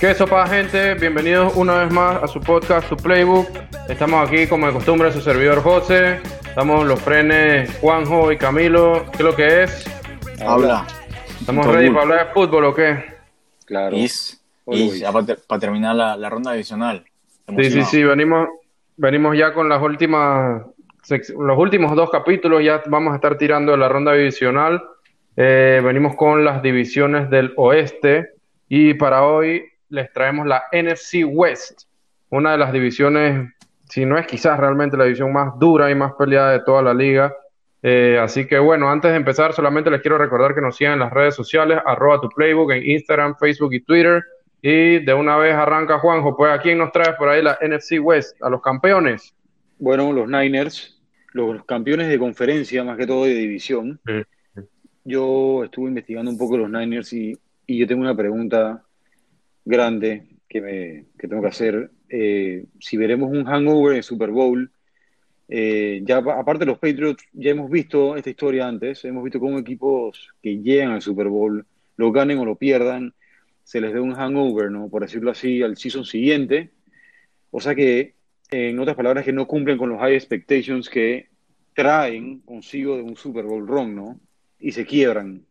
¿Qué sopa, gente? Bienvenidos una vez más a su podcast, su playbook. Estamos aquí, como de costumbre, su servidor José. Estamos los frenes Juanjo y Camilo. ¿Qué es lo que es? Habla. ¿Estamos ready para hablar de fútbol o qué? Claro. Y, para, terminar la, ronda adicional. Sí, sí, sí. Venimos, venimos ya con las últimas, los últimos dos capítulos. Ya vamos a estar tirando la ronda divisional. Eh, venimos con las divisiones del oeste. Y para hoy les traemos la NFC West, una de las divisiones, si no es quizás realmente la división más dura y más peleada de toda la liga. Eh, así que bueno, antes de empezar, solamente les quiero recordar que nos sigan en las redes sociales, arroba tu playbook en Instagram, Facebook y Twitter. Y de una vez arranca Juanjo, pues ¿a quién nos traes por ahí la NFC West? ¿A los campeones? Bueno, los Niners, los campeones de conferencia, más que todo de división. Yo estuve investigando un poco los Niners y, y yo tengo una pregunta grande que, me, que tengo que hacer. Eh, si veremos un hangover en Super Bowl, eh, ya aparte los Patriots, ya hemos visto esta historia antes, hemos visto cómo equipos que llegan al Super Bowl, lo ganen o lo pierdan, se les dé un hangover, ¿no? Por decirlo así, al season siguiente. O sea que, en otras palabras, que no cumplen con los high expectations que traen consigo de un Super Bowl run, ¿no? Y se quiebran.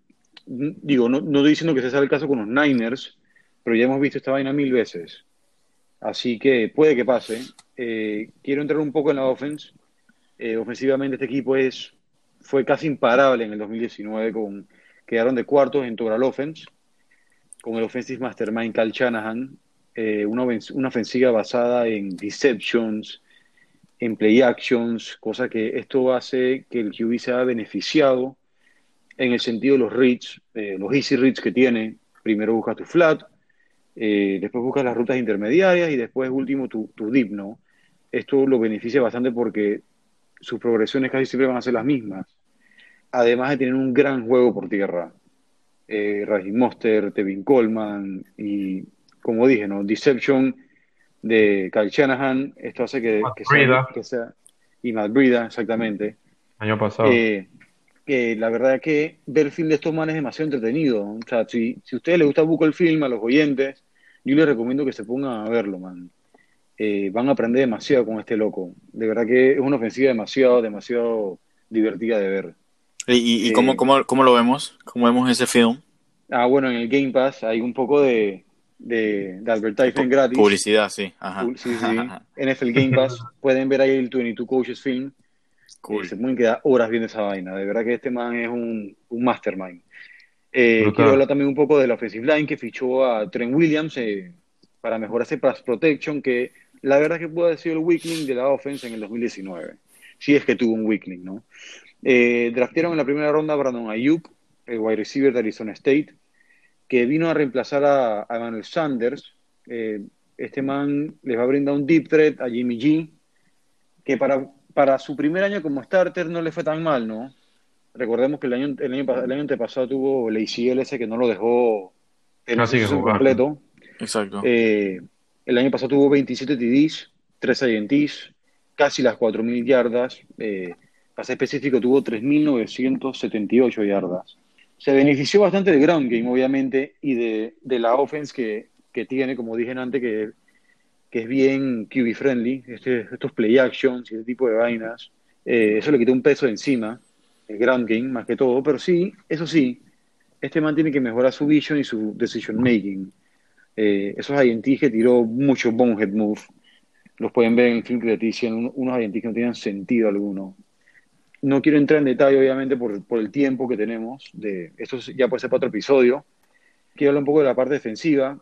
Digo, no, no estoy diciendo que ese sea el caso con los Niners, pero ya hemos visto esta vaina mil veces. Así que puede que pase. Eh, quiero entrar un poco en la offense. Eh, ofensivamente este equipo es, fue casi imparable en el 2019, con, quedaron de cuartos en total offense, con el offensive mastermind Cal Shanahan, eh, una, una, ofensiva basada en deceptions, en play actions, cosa que esto hace que el QB sea beneficiado en el sentido de los reads, los easy reads que tiene. Primero busca tu flat, eh, después buscas las rutas intermediarias y después último tu, tu dip, ¿no? Esto lo beneficia bastante porque sus progresiones casi siempre van a ser las mismas. Además de tener un gran juego por tierra. Eh, Monster, Tevin Coleman y, como dije, ¿no? Deception de Kyle Shanahan. Esto hace que, sea, Y Matt Brida, exactamente. Año pasado. Eh, la verdad es que ver el film de estos manes es demasiado entretenido. O sea, si, si a ustedes les gusta poco el film, a los oyentes, yo les recomiendo que se pongan a verlo, man. Eh, van a aprender demasiado con este loco. De verdad que es una ofensiva demasiado, demasiado divertida de ver. ¿Y, y, cómo, eh, cómo, lo vemos? ¿Cómo vemos ese film? Ah, bueno, en el Game Pass hay un poco de, de, de advertising gratis. Publicidad, sí. Ajá. Sí, sí. NFL Game Pass. Pueden ver ahí el 22 Coaches Film. Cool. se pueden quedar horas viendo esa vaina. De verdad que este man es un, un mastermind. Eh, quiero hablar también un poco de la offensive line que fichó a Trent Williams eh, para mejorar ese pass protection que la verdad que puede haber sido el weakling de la offense en el 2019. Si es que tuvo un weakling, ¿no? Eh, draftearon en la primera ronda a Brandon Ayuk, el wide receiver de Arizona State, que vino a reemplazar a, a Emmanuel Sanders. Eh, este man les va a brindar un deep threat a Jimmy G, que para, para su primer año como starter no le fue tan mal, ¿no? Recordemos que el año, el año, el año antepasado tuvo el ACL ese que no lo dejó el año completo. Exacto. Eh, el año pasado tuvo 27 TDs, 3 INTs, casi las 4.000 yardas. Eh, para ser específico, tuvo 3.978 yardas. Se benefició bastante del ground game, obviamente, y de, de la offense que, que, tiene, como dije antes, que, que es bien QB friendly, este, estos play actions y ese tipo de vainas. Eh, eso le quitó un peso encima el Grand Game más que todo, pero sí, eso sí, este man tiene que mejorar su vision y su decision making. Eh, esos INTs que tiró mucho bonehead move, los pueden ver en el film que le unos INTs que no tenían sentido alguno. No quiero entrar en detalle, obviamente, por, por el tiempo que tenemos. De, esto ya puede ser para otro episodio. Quiero hablar un poco de la parte defensiva.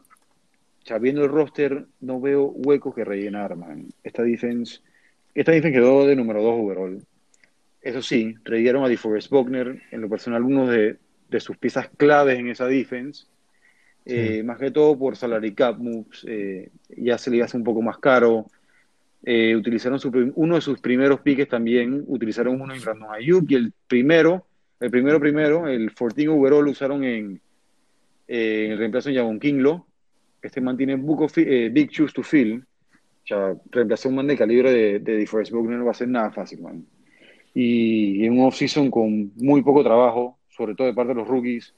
Ya viendo el roster, no veo huecos que rellenar, man. Esta defense, esta defense quedó de número 2 overall. Eso sí, trajeron a DeForest Buckner, en lo personal, uno de, sus piezas claves en esa defense. Eh, más que todo por salary cap moves, eh, ya se le hace un poco más caro. Eh, utilizaron uno de sus primeros piques también, utilizaron uno en Brandon Ayuk y el primero El primero, primero, el 14 overall lo usaron en, en el reemplazo de Javon Kinglo. Este mantiene Big Shoes to Fill. O sea, reemplazar un man de calibre de, de DeForest Buckner no va a ser nada fácil, man. Y en un off-season con muy poco trabajo, sobre todo de parte de los rookies,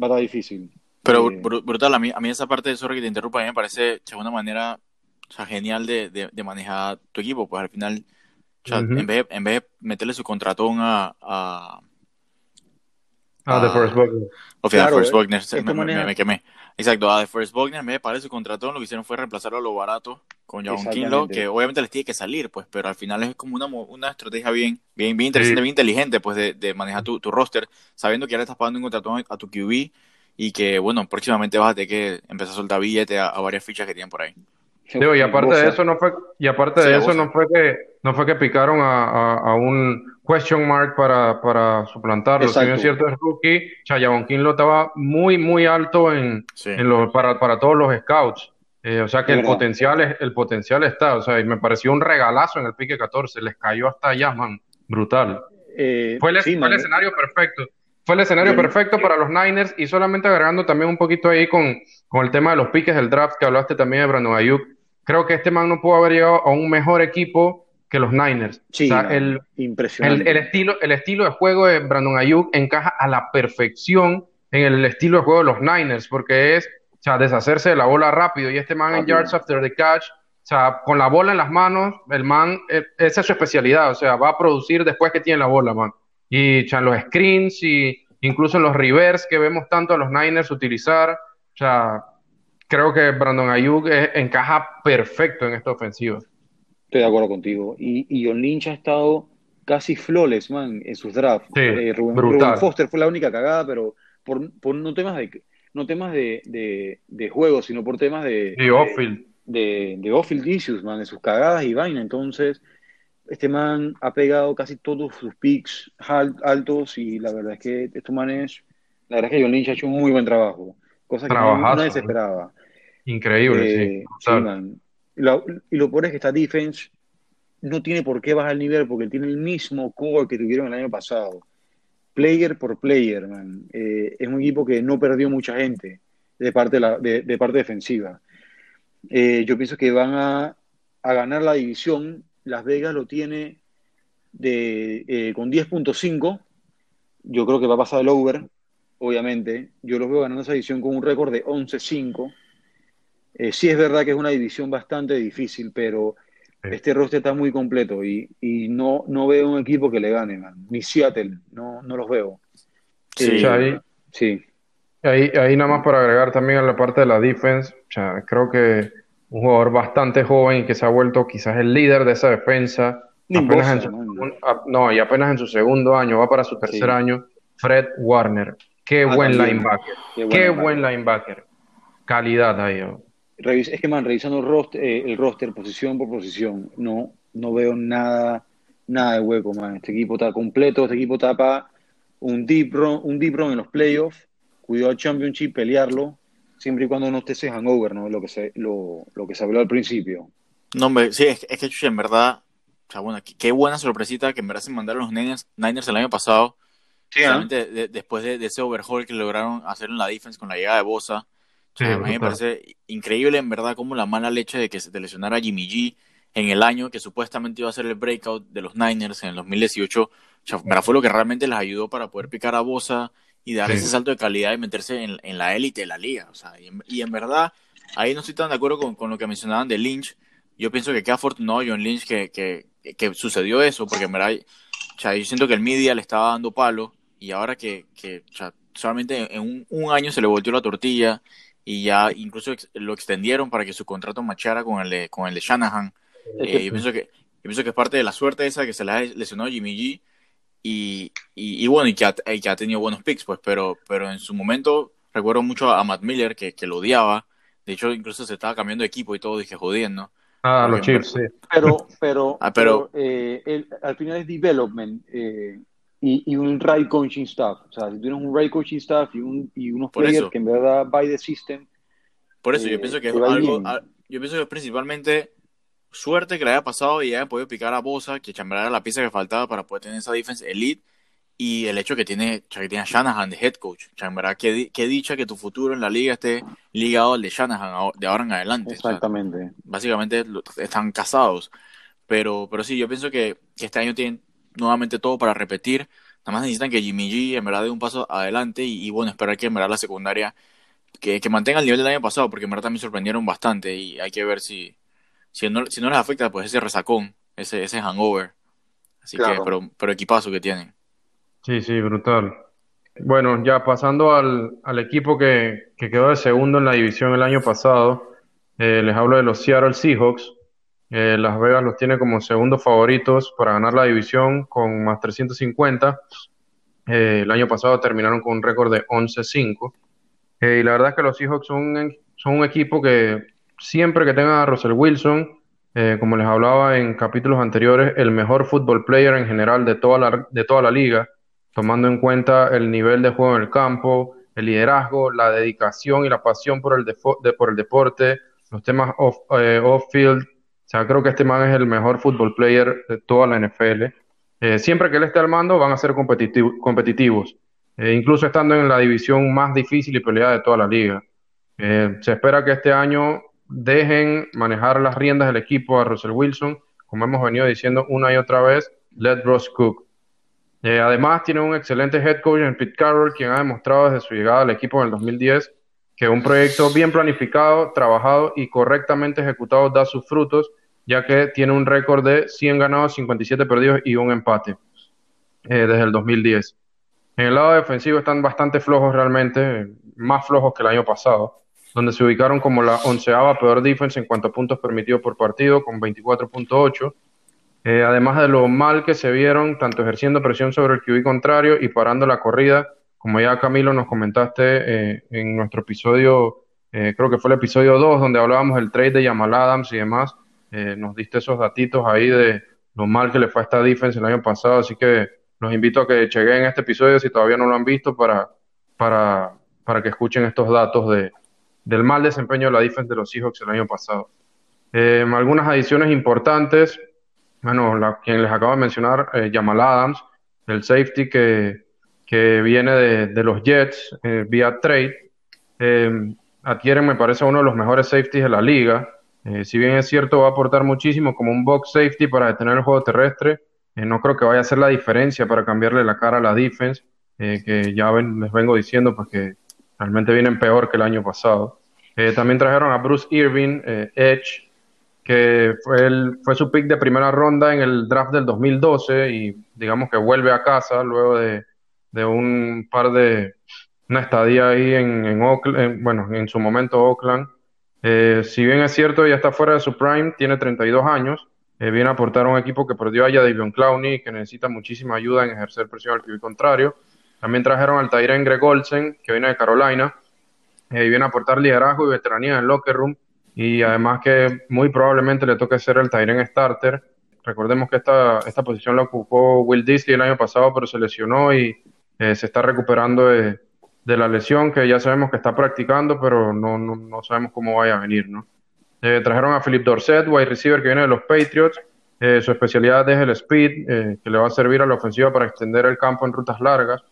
va a estar difícil. Pero eh, brutal, a mí, a mí esa parte, sorry que te interrumpa, a mí me parece de una manera o sea, genial de, de, manejar tu equipo, pues al final, o sea, en, vez de, en vez de meterle su contratón a... a Ah, de Forrest Buckner. O sea, claro, Forrest Buckner, me, me, quemé. Exacto, a The Forest Buckner, de pagar su contratón, lo que hicieron fue reemplazarlo a lo barato con John Kinlo, que obviamente les tiene que salir, pues, pero al final es como una, una estrategia bien, bien, bien interesante, bien inteligente, pues, de, de manejar tu, tu, roster, sabiendo que ahora estás pagando un contratón a tu QB y que, bueno, próximamente vas a tener que empezar a soltar billetes a, varias fichas que tienen por ahí. y aparte de eso no fue, y aparte de eso no fue que, no fue que picaron a, a, un question mark para, para suplantarlo. Si bien es cierto es rookie, Chayabon lo estaba muy, muy alto en, en los, para, para todos los scouts. Eh, o sea que el potencial, es, el potencial está. O sea, y me pareció un regalazo en el pique 14. Les cayó hasta allá, man. Brutal. Eh, fue, el, fue el escenario perfecto. Fue el escenario perfecto para los Niners y solamente agregando también un poquito ahí con, con el tema de los piques del draft que hablaste también de Brandon Ayuk. Creo que este man no pudo haber llegado a un mejor equipo que los Niners. Sí, o sea, el, impresionante. El, estilo, el estilo de juego de Brandon Ayuk encaja a la perfección en el estilo de juego de los Niners, porque es o sea, deshacerse de la bola rápido. Y este man en yards after the catch, o sea, con la bola en las manos, el man, eh, esa es su especialidad, o sea, va a producir después que tiene la bola, man y ya, los screens y incluso los reverse que vemos tanto a los Niners utilizar. O sea, creo que Brandon Ayuk encaja perfecto en esta ofensiva. Estoy de acuerdo contigo. Y, y John Lynch ha estado casi flawless, man, en sus drafts. Sí, eh, Rubén, Foster fue la única cagada, pero por, por no temas de no temas de, de, juego, sino por temas de, de off-field. De, de off-field issues, man, de sus cagadas y vaina. Entonces, este man ha pegado casi todos sus picks altos y la verdad es que este man es, la verdad es que John Lynch ha hecho un muy buen trabajo, cosa que nadie se esperaba. Increíble, eh, sí. Y lo, y lo peor es que esta defense no tiene por qué bajar el nivel porque tiene el mismo core que tuvieron el año pasado. Player por player, man. Eh, es un equipo que no perdió mucha gente de parte, parte defensiva. Eh, yo pienso que van a, a ganar la división las Vegas lo tiene de, eh, con 10.5. Yo creo que va a pasar el over, obviamente. Yo los veo ganando esa división con un récord de 11-5. Eh, sí es verdad que es una división bastante difícil, pero este roster está muy completo y, no, no veo un equipo que le gane, Ni Seattle, no, no los veo. Sí, ahí, sí. Ahí, ahí nada más para agregar también a la parte de la defense, creo que un jugador bastante joven y que se ha vuelto quizás el líder de esa defensa. Apenas no, y apenas en su segundo año, va para su tercer año, Fred Warner. Qué ah, buen linebacker. Qué, buen linebacker. Calidad ahí. Es que, man, revisando el roster, eh, el roster, posición por posición, no, no veo nada, nada de hueco, man. Este equipo está completo, este equipo tapa un deep run, un deep run en los playoffs, cuidó al championship, pelearlo, siempre y cuando no esté ese hangover, ¿no? Lo que se, lo, lo que se habló al principio. No, hombre, sí, es, es que en verdad, o sea, bueno, qué, buena sorpresita que en verdad se mandaron los Niners, Niners el año pasado. Sí, ¿eh? después de, ese overhaul que lograron hacer en la defense con la llegada de Bosa. A mí me parece increíble en verdad como la mala leche de que se lesionara Jimmy G en el año que supuestamente iba a ser el breakout de los Niners en el 2018. O sea, fue lo que realmente les ayudó para poder picar a Bosa y dar ese salto de calidad y meterse en, en la élite de la liga. O sea, y en, verdad, ahí no estoy tan de acuerdo con, con, lo que mencionaban de Lynch. Yo pienso que qué afortunado John Lynch que, que, que, sucedió eso, porque en verdad, o sea, yo siento que el media le estaba dando palo y ahora que, que o sea, solamente en un, un, año se le volteó la tortilla y ya incluso lo extendieron para que su contrato machara con el de, con el de Shanahan. Eh, yo, pienso que, yo pienso que es parte de la suerte esa que se le ha lesionado Jimmy G y, y, bueno, y que, ha, que, ha, tenido buenos picks, pues, pero, pero en su momento recuerdo mucho a Matt Miller que, que lo odiaba. De hecho, incluso se estaba cambiando de equipo y todo, dije, jodiendo. Ah, los Chiefs, sí. Pero, pero, ah, pero, eh, al final es development eh, y, y, un right coaching staff. O sea, si tienes un right coaching staff y, un, y unos players que en verdad by the system. Por eso, yo eh, pienso que es algo, yo pienso que es principalmente suerte que le haya pasado y haya podido picar a Bosa, que Chamberlain era la pieza que faltaba para poder tener esa defense elite. y el hecho que tiene, que tiene a Shanahan de head coach. en verdad, qué, dicha que tu futuro en la liga esté ligado al de Shanahan de ahora en adelante. Exactamente. básicamente están casados. Pero, pero sí, yo pienso que, este año tienen nuevamente todo para repetir. Nada más necesitan que Jimmy G en verdad dé un paso adelante y, bueno, esperar que en verdad la secundaria que, que, mantenga el nivel del año pasado, porque en verdad también sorprendieron bastante y hay que ver si, si, no, si no les afecta pues ese resacón, ese, ese hangover. Así que, pero, pero equipazo que tienen. Sí, sí, brutal. Bueno, ya pasando al, al equipo que, que, quedó de segundo en la división el año pasado, eh, les hablo de los Seattle Seahawks. Eh, Las Vegas los tiene como segundos favoritos para ganar la división con más 350. Eh, el año pasado terminaron con un récord de 11-5. y la verdad es que los Seahawks son, un equipo que siempre que tenga a Russell Wilson, como les hablaba en capítulos anteriores, el mejor football player en general de toda la, de toda la liga tomando en cuenta el nivel de juego en el campo, el liderazgo, la dedicación y la pasión por el, por el deporte, los temas eh, off-field. o sea, creo que este man es el mejor football player de toda la NFL. Eh, siempre que él esté al mando van a ser competitivos, eh, incluso estando en la división más difícil y peleada de toda la liga. se espera que este año dejen manejar las riendas del equipo a Russell Wilson, como hemos venido diciendo una y otra vez, let Ross cook. Eh, además, tiene un excelente head coach en Pete Carroll, quien ha demostrado desde su llegada al equipo en el 2010 que un proyecto bien planificado, trabajado y correctamente ejecutado da sus frutos, ya que tiene un récord de 100 ganados, 57 perdidos y un empate eh, desde el 2010. En el lado defensivo están bastante flojos realmente, más flojos que el año pasado, donde se ubicaron como la onceava peor defense en cuanto a puntos permitidos por partido, con 24.8 eh, además de lo mal que se vieron, tanto ejerciendo presión sobre el QB contrario y parando la corrida, como ya Camilo nos comentaste eh, en nuestro episodio, eh, creo que fue el episodio 2, donde hablábamos del trade de Jamal Adams y demás, nos diste esos datitos ahí de lo mal que le fue a esta defense el año pasado, así que los invito a que chequen este episodio si todavía no lo han visto para, para, para que escuchen estos datos de, del mal desempeño de la defense de los Seahawks el año pasado. algunas adiciones importantes, bueno, la, quien les acabo de mencionar, eh, Jamal Adams, el safety que, que viene de, de los Jets eh, vía trade, eh, adquieren, me parece, uno de los mejores safeties de la liga. Eh, si bien es cierto, va a aportar muchísimo como un box safety para detener el juego terrestre, no creo que vaya a hacer la diferencia para cambiarle la cara a la defense, que ya les vengo diciendo, pues que realmente vienen peor que el año pasado. también trajeron a Bruce Irving, Edge, que fue, el, fue su pick de primera ronda en el draft del 2012 y digamos que vuelve a casa luego de, un par de, una estadía ahí en Oakland, bueno, en su momento Oakland. Eh, si bien es cierto, ya está fuera de su prime, tiene 32 años, eh, viene a aportar a un equipo que perdió a Davion Clowney, que necesita muchísima ayuda en ejercer presión al QB contrario. También trajeron al Tyren Greg Olsen, que viene de Carolina, eh, y viene a aportar liderazgo y veteranía en el locker room y además que muy probablemente le toque ser el Tyren starter. Recordemos que esta, esta posición la ocupó Will Disley el año pasado, pero se lesionó y eh, se está recuperando la lesión, que ya sabemos que está practicando, pero no, no, sabemos cómo vaya a venir, ¿no? Eh, trajeron a Philip Dorset, wide receiver que viene de los Patriots. Eh, su especialidad es el speed, que le va a servir a la ofensiva para extender el campo en rutas largas.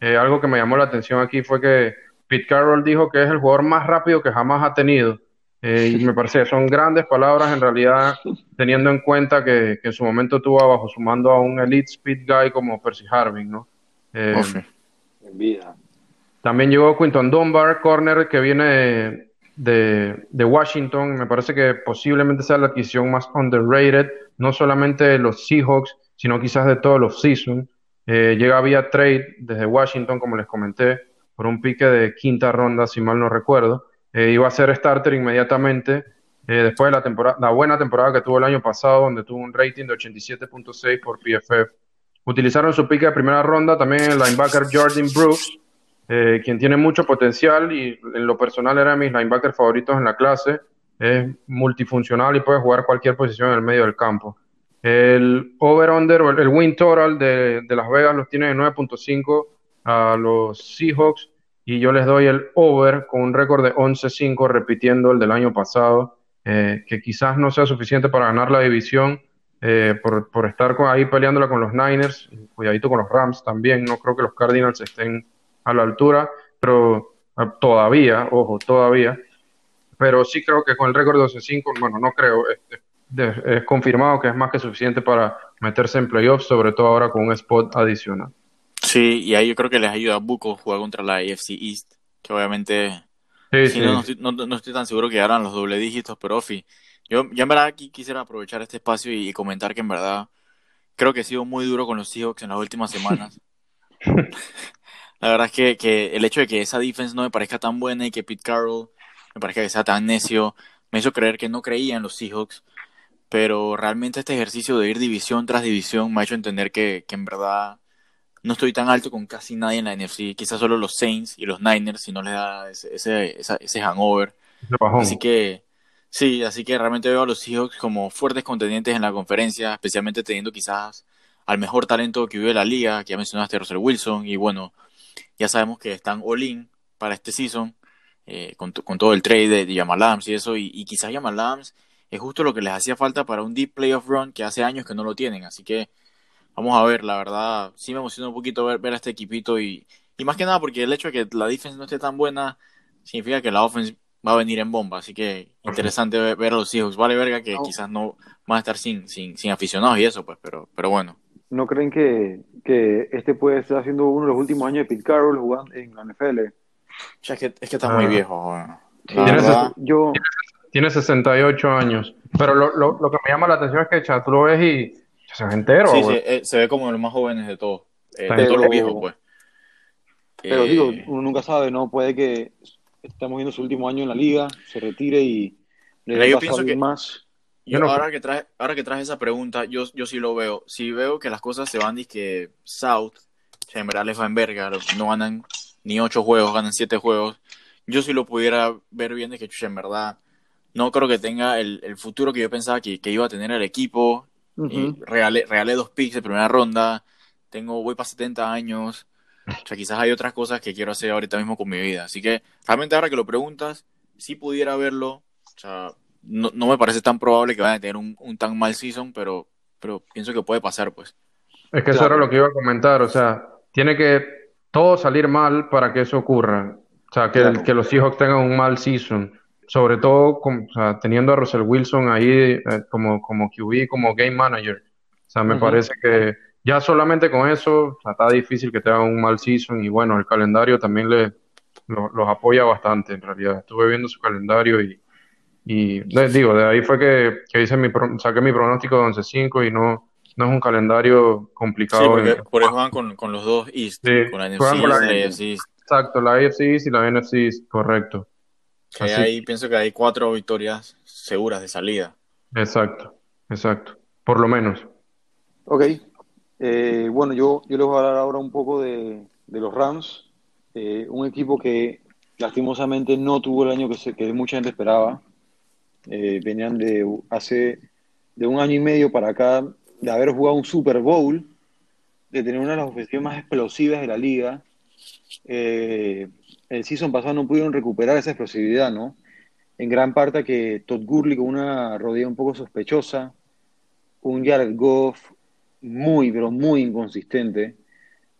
algo que me llamó la atención aquí fue que Pete Carroll dijo que es el jugador más rápido que jamás ha tenido. Eh, y me parece que son grandes palabras en realidad, teniendo en cuenta que, en su momento tuvo bajo su mando a un elite speed guy como Percy Harvin, ¿no? Eh, en vida. También llegó Quinton Dunbar, corner que viene de, Washington. Me parece que posiblemente sea la adquisición más underrated, no solamente de los Seahawks, sino quizás de todos los seasons. Eh, llega vía trade desde Washington, como les comenté, por un pique de quinta ronda, si mal no recuerdo. Eh, iba a ser starter inmediatamente eh, después de la, temporada, la buena temporada que tuvo el año pasado, donde tuvo un rating de 87.6 por PFF. Utilizaron su pique de primera ronda también el linebacker Jordan Brooks, eh, quien tiene mucho potencial y en lo personal era de mis linebackers favoritos en la clase. Es multifuncional y puede jugar cualquier posición en el medio del campo. El over-under, el win total de, Las Vegas los tiene de 9.5 a los Seahawks y yo les doy el over con un récord de 11-5 repitiendo el del año pasado, eh, que quizás no sea suficiente para ganar la división, eh, por, por, estar ahí peleándola con los Niners, cuidadito con los Rams también, no creo que los Cardinals estén a la altura, pero ah, todavía, ojo, todavía, pero sí creo que con el récord de 12-5, bueno, no creo, es, es, confirmado que es más que suficiente para meterse en playoffs, sobre todo ahora con un spot adicional. Sí, y ahí yo creo que les ayuda a Buco jugar contra la AFC East, que obviamente No, no, estoy, tan seguro que harán los doble dígitos, pero Ofi, yo, yo en verdad aquí quisiera aprovechar este espacio y, comentar que en verdad creo que he sido muy duro con los Seahawks en las últimas semanas. la verdad es que, que, el hecho de que esa defense no me parezca tan buena y que Pete Carroll me parezca que sea tan necio, me hizo creer que no creía en los Seahawks. Pero realmente este ejercicio de ir división tras división me ha hecho entender que, que en verdad no estoy tan alto con casi nadie en la NFC. Quizás solo los Saints y los Niners si no les da ese, ese, ese hangover. Así que Sí, así que realmente veo a los Seahawks como fuertes contendientes en la conferencia, especialmente teniendo quizás al mejor talento que vive la liga, que ya mencionaste Russell Wilson, y bueno, ya sabemos que están all-in para este season, eh, con, todo el trade de, Jamal Adams y eso, y, quizás Jamal Adams es justo lo que les hacía falta para un deep playoff run que hace años que no lo tienen, así que vamos a ver, la verdad, sí me emociona un poquito ver, ver a este equipito, y, y más que nada porque el hecho de que la defense no esté tan buena significa que la offense va a venir en bomba, así que interesante ver, a los hijos. Vale verga que quizás no van a estar sin, sin, sin, aficionados y eso, pues, pero, pero bueno. ¿No creen que, que este puede estar siendo uno de los últimos años de Pete Carroll jugando en la NFL? es, que, es que está muy ah. viejo. tiene, yo... tiene 68 años, pero lo, lo, lo, que me llama la atención es que tú lo ves y se ve entero. Sí, sí, eh, se ve como de los más jóvenes de todos, eh, de todos los viejos, pues. Pero digo, eh, uno nunca sabe, ¿no? Puede que estamos viendo su último año en la liga, se retire y le yo pienso que más. Yo, ahora que traes ahora que traes esa pregunta, yo, yo sí lo veo. Si veo que las cosas se van que South, en verdad les va en verga, no ganan ni ocho juegos, ganan siete juegos. Yo sí lo pudiera ver bien de que en verdad no creo que tenga el, el futuro que yo pensaba que, que, iba a tener el equipo. regalé, regalé, dos picks de primera ronda. Tengo, voy para 70 años. O sea, quizás hay otras cosas que quiero hacer ahorita mismo con mi vida. Así que realmente ahora que lo preguntas, si pudiera verlo. O sea, no, no me parece tan probable que vayan a tener un, un, tan mal season, pero, pero pienso que puede pasar, pues. Es que eso era lo que iba a comentar. O sea, tiene que todo salir mal para que eso ocurra. O sea, que, que los Seahawks tengan un mal season. Sobre todo o sea, teniendo a Russell Wilson ahí eh, como, como QB, como game manager. O sea, me parece que ya solamente con eso está difícil que te haga un mal season y bueno, el calendario también le, los apoya bastante en realidad. Estuve viendo su calendario y, y digo, de ahí fue que, que hice mi, saqué mi pronóstico de 11-5 y no, no es un calendario complicado. Sí, por eso van con, con, los dos East, con la NFC y la Exacto, la AFC East y la NFC East, correcto. ahí pienso que hay cuatro victorias seguras de salida. Exacto, exacto, por lo menos. Ok, eh, bueno, yo, yo les voy a hablar ahora un poco de, los Rams, eh, un equipo que lastimosamente no tuvo el año que, se, que mucha gente esperaba. Eh, venían de hace de un año y medio para acá de haber jugado un Super Bowl, de tener una de las ofensivas más explosivas de la liga. el season pasado no pudieron recuperar esa explosividad, ¿no? En gran parte que Todd Gurley con una rodilla un poco sospechosa, un Jared Goff, muy, pero muy inconsistente,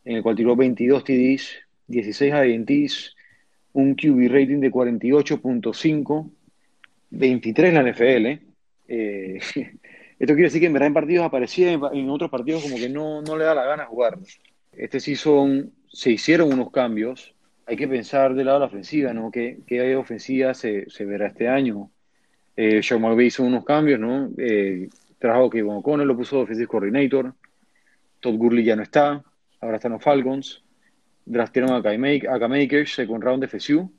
en el cual tiró 22 TDs, 16 INTs, un QB rating de 48.5, 23 en la NFL. Eh, esto quiere decir que en verdad en partidos aparecía, en otros partidos como que no, no le da la gana jugar. Este sí son, se hicieron unos cambios. Hay que pensar del lado de la ofensiva, ¿no? ¿Qué, qué ofensiva se, se, verá este año? Eh, Sean McVay hizo unos cambios, ¿no? Eh, trajo que Kevin O'Connell, lo puso Offensive Coordinator. Todd Gurley ya no está, ahora están los Falcons. Draftearon a K-Makers, second round de FSU.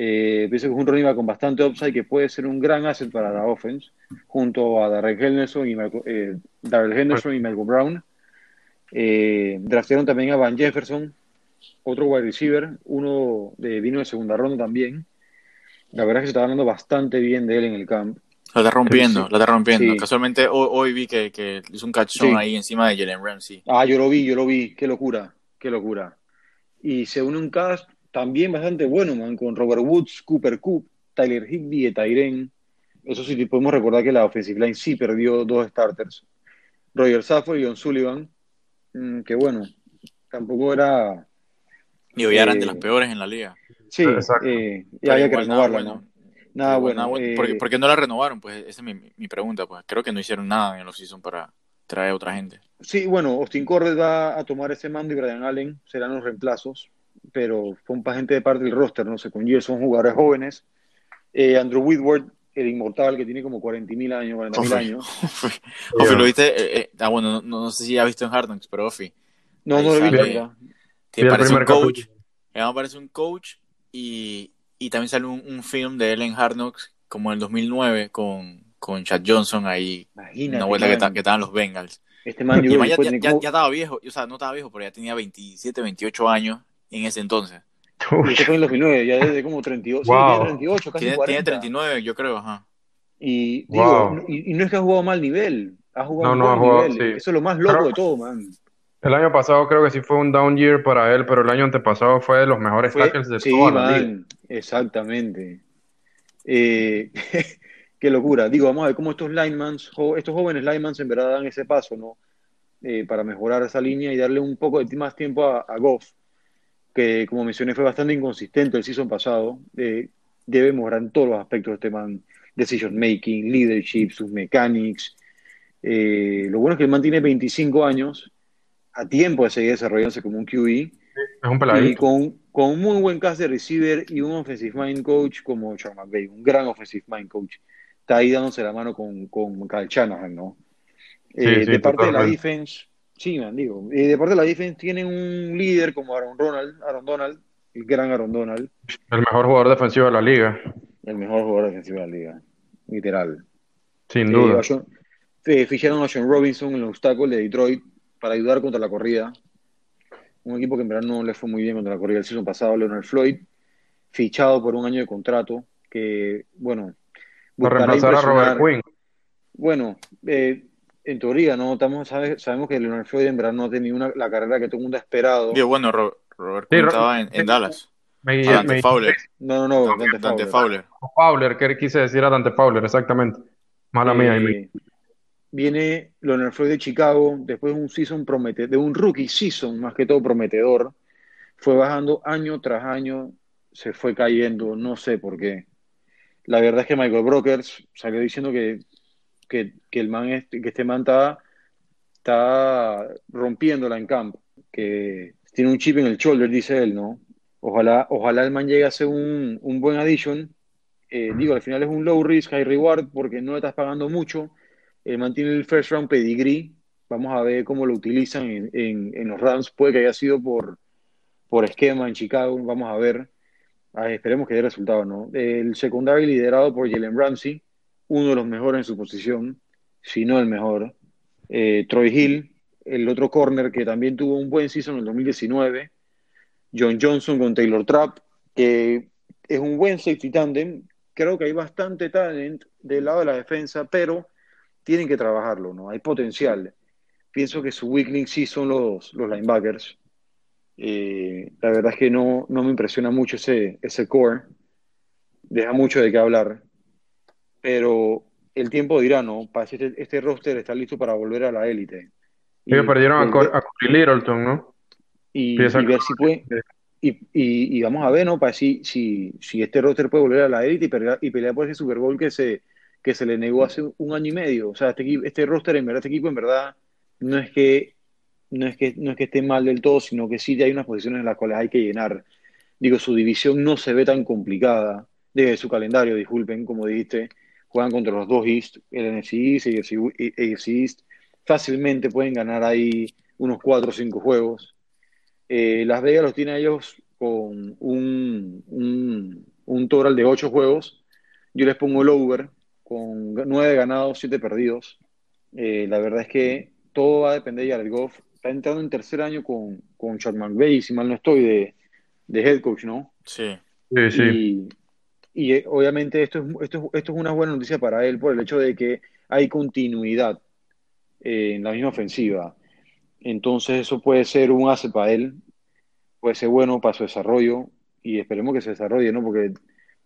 Eh, pienso que es un running back con bastante upside que puede ser un gran asset para la offense, junto a Darrell Henderson y, eh, Henderson y Malcolm Brown. Eh, draftearon también a Van Jefferson, otro wide receiver, uno de vino de segunda ronda también. La verdad es que se está hablando bastante bien de él en el camp. La está rompiendo, la está rompiendo. Casualmente hoy, vi que, que, hizo un cachón ahí encima de Jalen Ramsey. Ah, yo lo vi, yo lo vi. Qué locura, qué locura. Y se une un cast también bastante bueno, man, con Robert Woods, Cooper Coop, Tyler Higby y Tyren. Eso sí, podemos recordar que la offensive line sí perdió dos starters. Roger Safford y John Sullivan, mm, que bueno, tampoco era... Y hoy eran de las peores en la liga. Sí, eh, y había que renovarla, ¿no? Nada bueno. Eh, ¿Por, qué, no la renovaron? Pues esa es mi, mi, pregunta. Pues creo que no hicieron nada en los season para traer a otra gente. Sí, bueno, Austin Corbett va a tomar ese mando y Brian Allen serán los reemplazos, pero fue un gente de parte del roster, no sé, con ellos son jugadores jóvenes. Eh, Andrew Whitworth, el inmortal que tiene como 40.000 años, 40.000 años. Ofi, ¿lo viste? Eh, eh, ah, bueno, no, sé si ya visto en Hard Knocks, pero Ofi. No, no lo he visto. Que parece un coach. Parece un coach y, y también sale un, film de él en Hard Knocks como en el 2009 con, con Chad Johnson ahí. Imagínate, una vuelta que, que, estaban los Bengals. Este man, y ya, ya, ya, estaba viejo, o sea, no estaba viejo, pero ya tenía 27, 28 años en ese entonces. Y este fue en 2009, ya desde como 32, sí, tiene 38, casi tiene, 40. Tiene 39, yo creo, ajá. Y digo, y, no es que ha jugado mal nivel, ha jugado no, no, buen nivel. Eso es lo más loco de todo, man. El año pasado creo que sí fue un down year para él, pero el año antepasado fue de los mejores tackles de toda la liga. Exactamente. Eh, qué locura. Digo, vamos a ver cómo estos linemans, estos jóvenes linemans en verdad dan ese paso, ¿no? Eh, para mejorar esa línea y darle un poco de más tiempo a, Goff, que como mencioné fue bastante inconsistente el season pasado. Eh, debe mejorar en todos los aspectos de este man. Decision making, leadership, sus mechanics. lo bueno es que el man tiene 25 años a tiempo de seguir desarrollándose como un QE. Y con, con, un muy buen cast de receiver y un offensive mind coach como Sean McVay, un gran offensive mind coach. Está ahí dándose la mano con, con Kyle Shanahan, ¿no? Eh, de parte de la defense, sí, man, digo, eh, de parte de la defense tienen un líder como Aaron Donald, Aaron Donald, el gran Aaron Donald. El mejor jugador defensivo de la liga. El mejor jugador defensivo de la liga, literal. Sin duda. Eh, ficharon a Sean Robinson en el obstáculo de Detroit, para ayudar contra la corrida. Un equipo que en verdad no le fue muy bien contra la corrida el season pasado, Leonard Floyd, fichado por un año de contrato, que, bueno, para reemplazar a Robert Quinn. Bueno, eh, en teoría, no estamos, sabemos que Leonard Floyd en verdad no ha tenido una, la carrera que todo el mundo ha esperado. Digo, bueno, Robert, Quinn estaba en, Dallas. Me, Dante Fowler. No, no, no, Dante, Fowler. Fowler, que quise decir a Dante Fowler, exactamente. Mala mía. Eh, viene Leonard Floyd de Chicago, después de un season de un rookie season más que todo prometedor, fue bajando año tras año, se fue cayendo, no sé por qué. La verdad es que Michael Brokers salió diciendo que, que, el man este, que este man está, rompiéndola en campo, que tiene un chip en el shoulder, dice él, ¿no? Ojalá, ojalá el man llegue a ser un, un buen addition. Eh, digo, al final es un low risk, high reward, porque no le estás pagando mucho eh, mantiene el first round pedigree. Vamos a ver cómo lo utilizan en, los rounds. Puede que haya sido por, por esquema en Chicago. Vamos a ver. esperemos que dé resultado, ¿no? El secundario liderado por Jalen Ramsey, uno de los mejores en su posición, si no el mejor. Eh, Troy Hill, el otro corner que también tuvo un buen season en el 2019. John Johnson con Taylor Trapp, que es un buen safety tandem. Creo que hay bastante talent del lado de la defensa, pero tienen que trabajarlo, ¿no? Hay potencial. Pienso que su weakling sí son los, los linebackers. Eh, la verdad es que no, no me impresiona mucho ese, ese core. Deja mucho de qué hablar. Pero el tiempo dirá, ¿no? Parece este, este roster está listo para volver a la élite. Ellos perdieron a, Corey Littleton, ¿no? Y, ver si puede. Y, y, vamos a ver, ¿no? Para si, si, si este roster puede volver a la élite y, y pelear por ese Super Bowl que se, que se le negó hace un año y medio. O sea, este, este roster, en verdad, este equipo, en verdad, no es que no es que no es que esté mal del todo, sino que sí hay unas posiciones en las cuales hay que llenar. Digo, su división no se ve tan complicada. De su calendario, disculpen, como dijiste, juegan contra los dos East, el NFC East y el AFC East. Fácilmente pueden ganar ahí unos 4 o 5 juegos. Eh, Las Vegas los tiene ellos con un, un, un total de 8 juegos. Yo les pongo el over con nueve ganados, siete perdidos. Eh, la verdad es que todo va a depender de Jared Goff. Está entrando en tercer año con, con Sean McVay, si mal no estoy, de, de head coach, ¿no? Sí. Sí, sí. Y, eh, obviamente esto es, esto, esto es una buena noticia para él por el hecho de que hay continuidad eh, en la misma ofensiva. Entonces eso puede ser un ace para él, puede ser bueno para su desarrollo y esperemos que se desarrolle, ¿no? Porque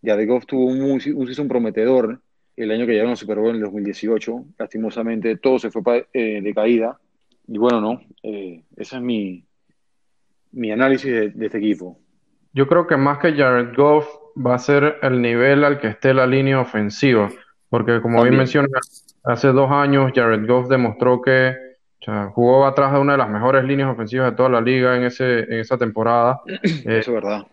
Jared Goff tuvo un, un season prometedor el año que llegaron al Super Bowl en el 2018. Lastimosamente, todo se fue eh, de caída. Y bueno, no, eh, ese es mi, mi análisis de, este equipo. Yo creo que más que Jared Goff va a ser el nivel al que esté la línea ofensiva. Porque como bien mencioné, hace dos años Jared Goff demostró que jugó atrás de una de las mejores líneas ofensivas de toda la liga en, ese, en esa temporada. Eso es verdad.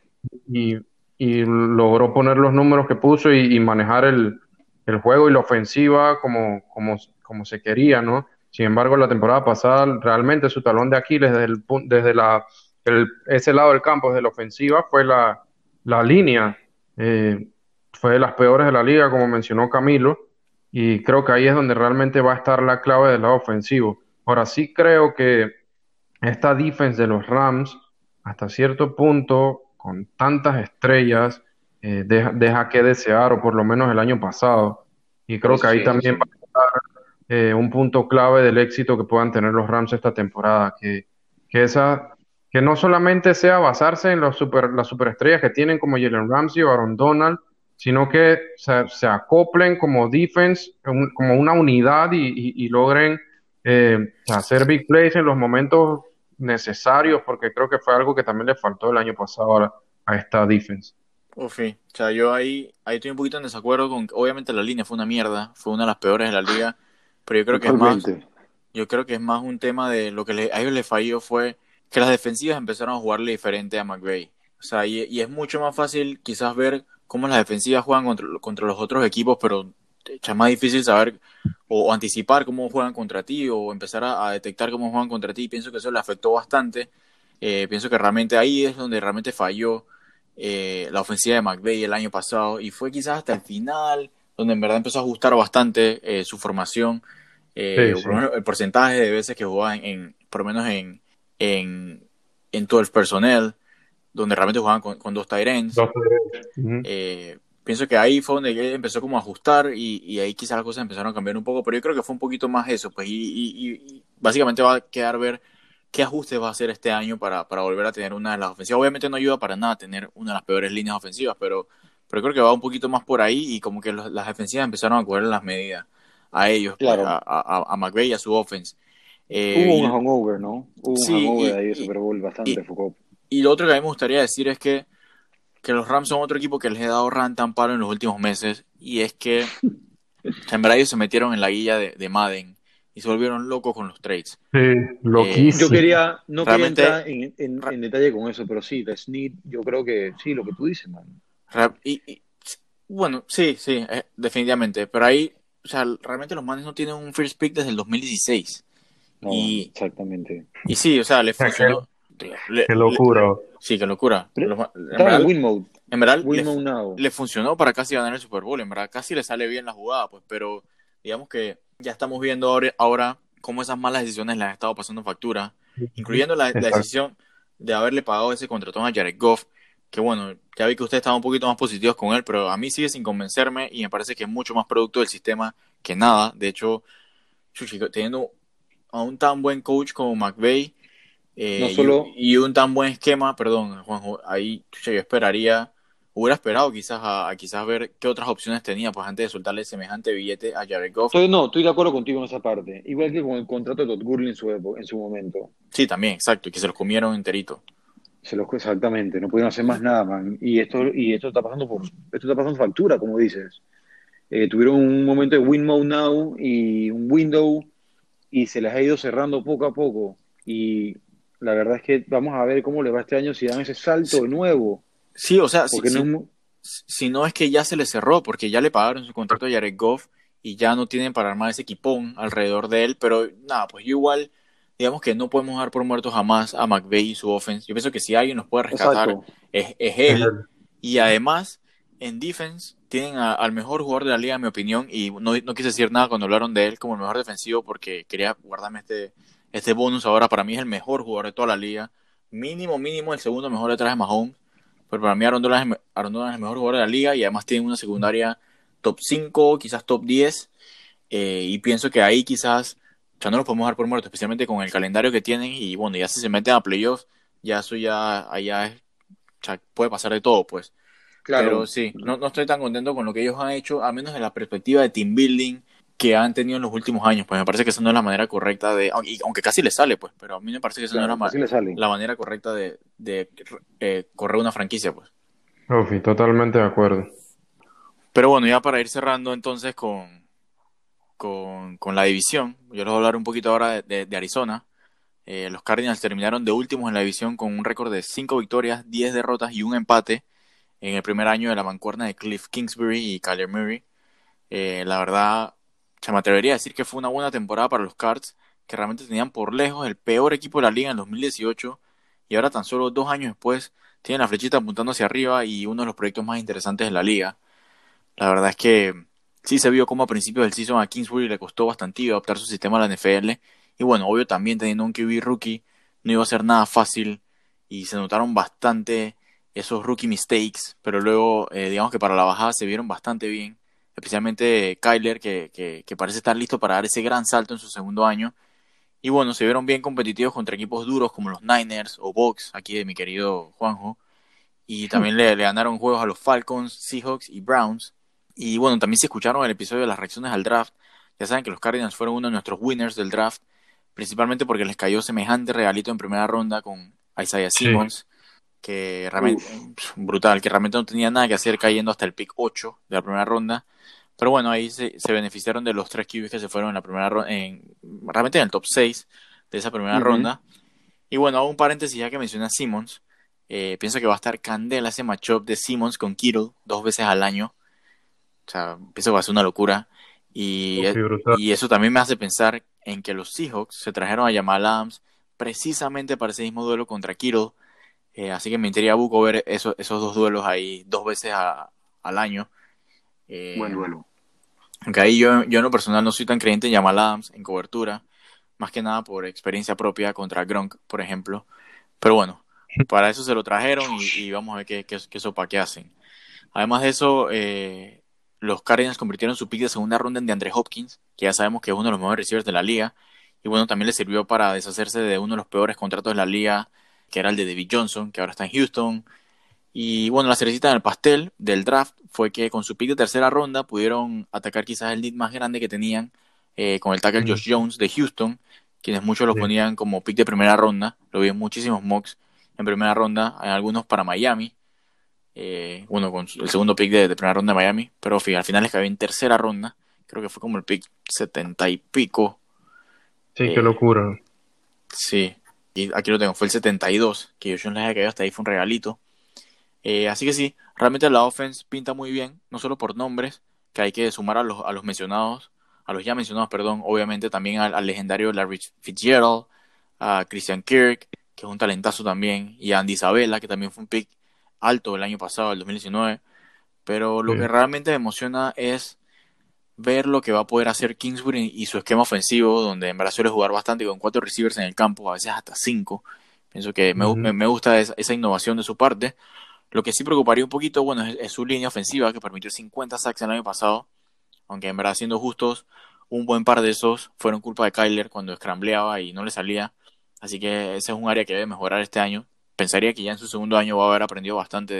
Y, y, logró poner los números que puso y, manejar el, el, juego y la ofensiva como, como, como se quería, ¿no? Sin embargo, la temporada pasada, realmente su talón de Aquiles desde, el, desde la, ese lado del campo, desde la ofensiva, fue la, la línea. Eh, fue de las peores de la liga, como mencionó Camilo, y creo que ahí es donde realmente va a estar la clave del lado ofensivo. Ahora sí creo que esta defense de los Rams, hasta cierto punto, con tantas estrellas, eh, deja, que desear, o por lo menos el año pasado. Y creo que ahí también va a estar eh, un punto clave del éxito que puedan tener los Rams esta temporada, que, que, esa, que no solamente sea basarse en los super, las superestrellas que tienen como Jalen Ramsey o Aaron Donald, sino que se, acoplen como defense, como una unidad y logren eh, hacer big plays en los momentos necesarios, porque creo que fue algo que también le faltó el año pasado a, esta defense. Uf, o sea, yo ahí, ahí estoy un poquito en desacuerdo con, obviamente la línea fue una mierda, fue una de las peores de la liga, pero yo creo que es más, yo creo que es más un tema de lo que a ellos les falló fue que las defensivas empezaron a jugarle diferente a McVeigh. O sea, y, y, es mucho más fácil quizás ver cómo las defensivas juegan contra, contra los otros equipos, pero es más difícil saber o, anticipar cómo juegan contra ti o empezar a, detectar cómo juegan contra ti. Pienso que eso le afectó bastante. Eh, pienso que realmente ahí es donde realmente falló eh, la ofensiva de McVeigh el año pasado y fue quizás hasta el final donde en verdad empezó a ajustar bastante eh, su formación. el porcentaje de veces que jugaba en, por lo menos en, en, en todo el personal, donde realmente jugaban con, dos Tyrants pienso que ahí fue donde él empezó como a ajustar y, ahí quizás las cosas empezaron a cambiar un poco, pero yo creo que fue un poquito más eso, pues, y, básicamente va a quedar ver qué ajustes va a hacer este año para, para volver a tener una de las ofensivas. Obviamente no ayuda para nada a tener una de las peores líneas ofensivas, pero, pero creo que va un poquito más por ahí y como que las defensivas empezaron a coger las medidas a ellos, pues, a, a, a McVeigh y a su offense. Eh, Hubo un hangover, ¿no? Hubo un hangover ahí de Super Bowl bastante focado. Y lo otro que a mí me gustaría decir es que que los Rams son otro equipo que les he dado ran tan palo en los últimos meses y es que en verdad ellos se metieron en la guilla de, Madden y se volvieron locos con los trades. Sí, loquísimo. yo quería, no quería entrar en, detalle con eso, pero sí, de Snead, yo creo que sí, lo que tú dices, man. Y, bueno, sí, sí, eh, definitivamente, pero ahí, o sea, realmente los Manes no tienen un first pick desde el 2016. Y, exactamente. Y sí, o sea, le funcionó. Qué locura. sí, qué locura. en verdad, en verdad le, funcionó para casi ganar el Super Bowl. En verdad, casi le sale bien la jugada, pues. Pero digamos que ya estamos viendo ahora, cómo esas malas decisiones le han estado pasando factura, incluyendo la, decisión de haberle pagado ese contratón a Jared Goff. Que bueno, ya vi que usted estaba un poquito más positivos con él, pero a mí sigue sin convencerme y me parece que es mucho más producto del sistema que nada. De hecho, teniendo a un tan buen coach como McVeigh eh, y, un tan buen esquema, perdón, Juanjo, ahí yo esperaría, hubiera esperado quizás a, quizás ver qué otras opciones tenía, pues antes de soltarle semejante billete a Jared Goff. no, estoy de acuerdo contigo en esa parte. Igual que con el contrato de Todd Gurley en su, en su momento. Sí, también, exacto, que se los comieron enterito. Se los exactamente, no pudieron hacer más nada, man. Y esto, y esto está pasando por, esto está pasando factura, como dices. Eh, tuvieron un momento de win mode now y un window y se les ha ido cerrando poco a poco. Y la verdad es que vamos a ver cómo le va este año si dan ese salto de nuevo. Sí, o sea, si no, si no es que ya se le cerró, porque ya le pagaron su contrato a Jared Goff y ya no tienen para armar ese equipón alrededor de él, pero nada, pues yo igual, digamos que no podemos dar por muerto jamás a McVeigh y su offense. Yo pienso que si alguien nos puede rescatar es, él. Y además, en defense, tienen al mejor jugador de la liga, en mi opinión, y no, no quise decir nada cuando hablaron de él como el mejor defensivo porque quería guardarme este este bonus ahora para mí es el mejor jugador de toda la liga. Mínimo, mínimo el segundo mejor detrás de Mahomes. Pero para mí Aaron Donald, es, el mejor jugador de la liga y además tiene una secundaria top 5, quizás top 10. Eh, y pienso que ahí quizás ya no los podemos dar por muerto, especialmente con el calendario que tienen. Y bueno, ya si se meten a playoffs, ya eso ya allá puede pasar de todo, pues. Pero sí, no, no estoy tan contento con lo que ellos han hecho, a menos en la perspectiva de team building que han tenido en los últimos años. Pues me parece que esa no es la manera correcta de. Aunque casi le sale, pues, pero a mí me parece que esa no es la, la, manera correcta de, de eh, correr una franquicia, pues. Ufi, totalmente de acuerdo. Pero bueno, ya para ir cerrando entonces con, con, con la división, yo les voy a hablar un poquito ahora de, de Arizona. Eh, los Cardinals terminaron de últimos en la división con un récord de 5 victorias, 10 derrotas y un empate en el primer año de la mancuerna de Cliff Kingsbury y Kyler Murray. Eh, la verdad, se me atrevería a decir que fue una buena temporada para los Cards, que realmente tenían por lejos el peor equipo de la liga en 2018 y ahora tan solo dos años después tienen la flechita apuntando hacia arriba y uno de los proyectos más interesantes de la liga. La verdad es que sí se vio como a principios del season a Kingsbury le costó bastante adoptar su sistema a la NFL y bueno, obvio también teniendo un QB rookie, no iba a ser nada fácil y se notaron bastante esos rookie mistakes, pero luego eh, digamos que para la bajada se vieron bastante bien, especialmente Kyler que, que, parece estar listo para dar ese gran salto en su segundo año. Y bueno, se vieron bien competitivos contra equipos duros como los Niners o Bucks, aquí de mi querido Juanjo. Y también le, le, ganaron juegos a los Falcons, Seahawks y Browns. Y bueno, también se escucharon el episodio de las reacciones al draft. Ya saben que los Cardinals fueron uno de nuestros winners del draft principalmente porque les cayó semejante regalito en primera ronda con Isaiah Simmons, que realmente, brutal, que realmente no tenía nada que hacer cayendo hasta el pick 8 de la primera ronda. Pero bueno, ahí se, beneficiaron de los tres QBs que se fueron en la primera ronda, en, realmente en el top 6 de esa primera ronda. Y bueno, hago un paréntesis ya que menciona Simmons. Eh, pienso que va a estar candela ese matchup de Simmons con Kittle dos veces al año. O sea, pienso que va a ser una locura. Y, y eso también me hace pensar en que los Seahawks se trajeron a Jamal Adams precisamente para ese mismo duelo contra Kittle. Eh, así que me interesa buco ver esos dos duelos ahí dos veces al año. Eh, Buen duelo. Aunque ahí yo, yo en lo personal no soy tan creyente en Jamal Adams en cobertura, más que nada por experiencia propia contra Gronk, por ejemplo. Pero bueno, para eso se lo trajeron y, vamos a ver qué, qué, qué sopa que hacen. Además de eso, eh, los Cardinals convirtieron su pick de segunda ronda en de Andre Hopkins, que ya sabemos que es uno de los mejores receivers de la liga. Y bueno, también le sirvió para deshacerse de uno de los peores contratos de la liga, que era el de David Johnson, que ahora está en Houston. Y bueno, la cerecita del pastel del draft fue que con su pick de tercera ronda pudieron atacar quizás el need más grande que tenían eh, con el tackle Josh Jones de Houston, quienes muchos lo ponían como pick de primera ronda. Lo vi en muchísimos mocks en primera ronda, hay algunos para Miami. Eh, bueno, con el segundo pick de, primera ronda de Miami, pero al final les cayó en tercera ronda, creo que fue como el pick setenta y pico. Sí, qué eh, locura. Sí, y aquí lo tengo, fue el 72, que yo les había caído hasta ahí, fue un regalito. Eh, así que sí, realmente la offense pinta muy bien, no solo por nombres, que hay que sumar a los, a los mencionados, a los ya mencionados, perdón, obviamente también al, legendario Larry Fitzgerald, a Christian Kirk, que es un talentazo también, y a Andy Isabella, que también fue un pick alto el año pasado, el 2019, pero lo que realmente me emociona es ver lo que va a poder hacer Kingsbury y su esquema ofensivo, donde en verdad suele jugar bastante con cuatro receivers en el campo, a veces hasta cinco. Pienso que me, gusta esa, innovación de su parte. Lo que sí preocuparía un poquito, bueno, es, su línea ofensiva, que permitió 50 sacks el año pasado, aunque en verdad, siendo justos, un buen par de esos fueron culpa de Kyler cuando escrambleaba y no le salía. Así que ese es un área que debe mejorar este año pensaría que ya en su segundo año va a haber aprendido bastante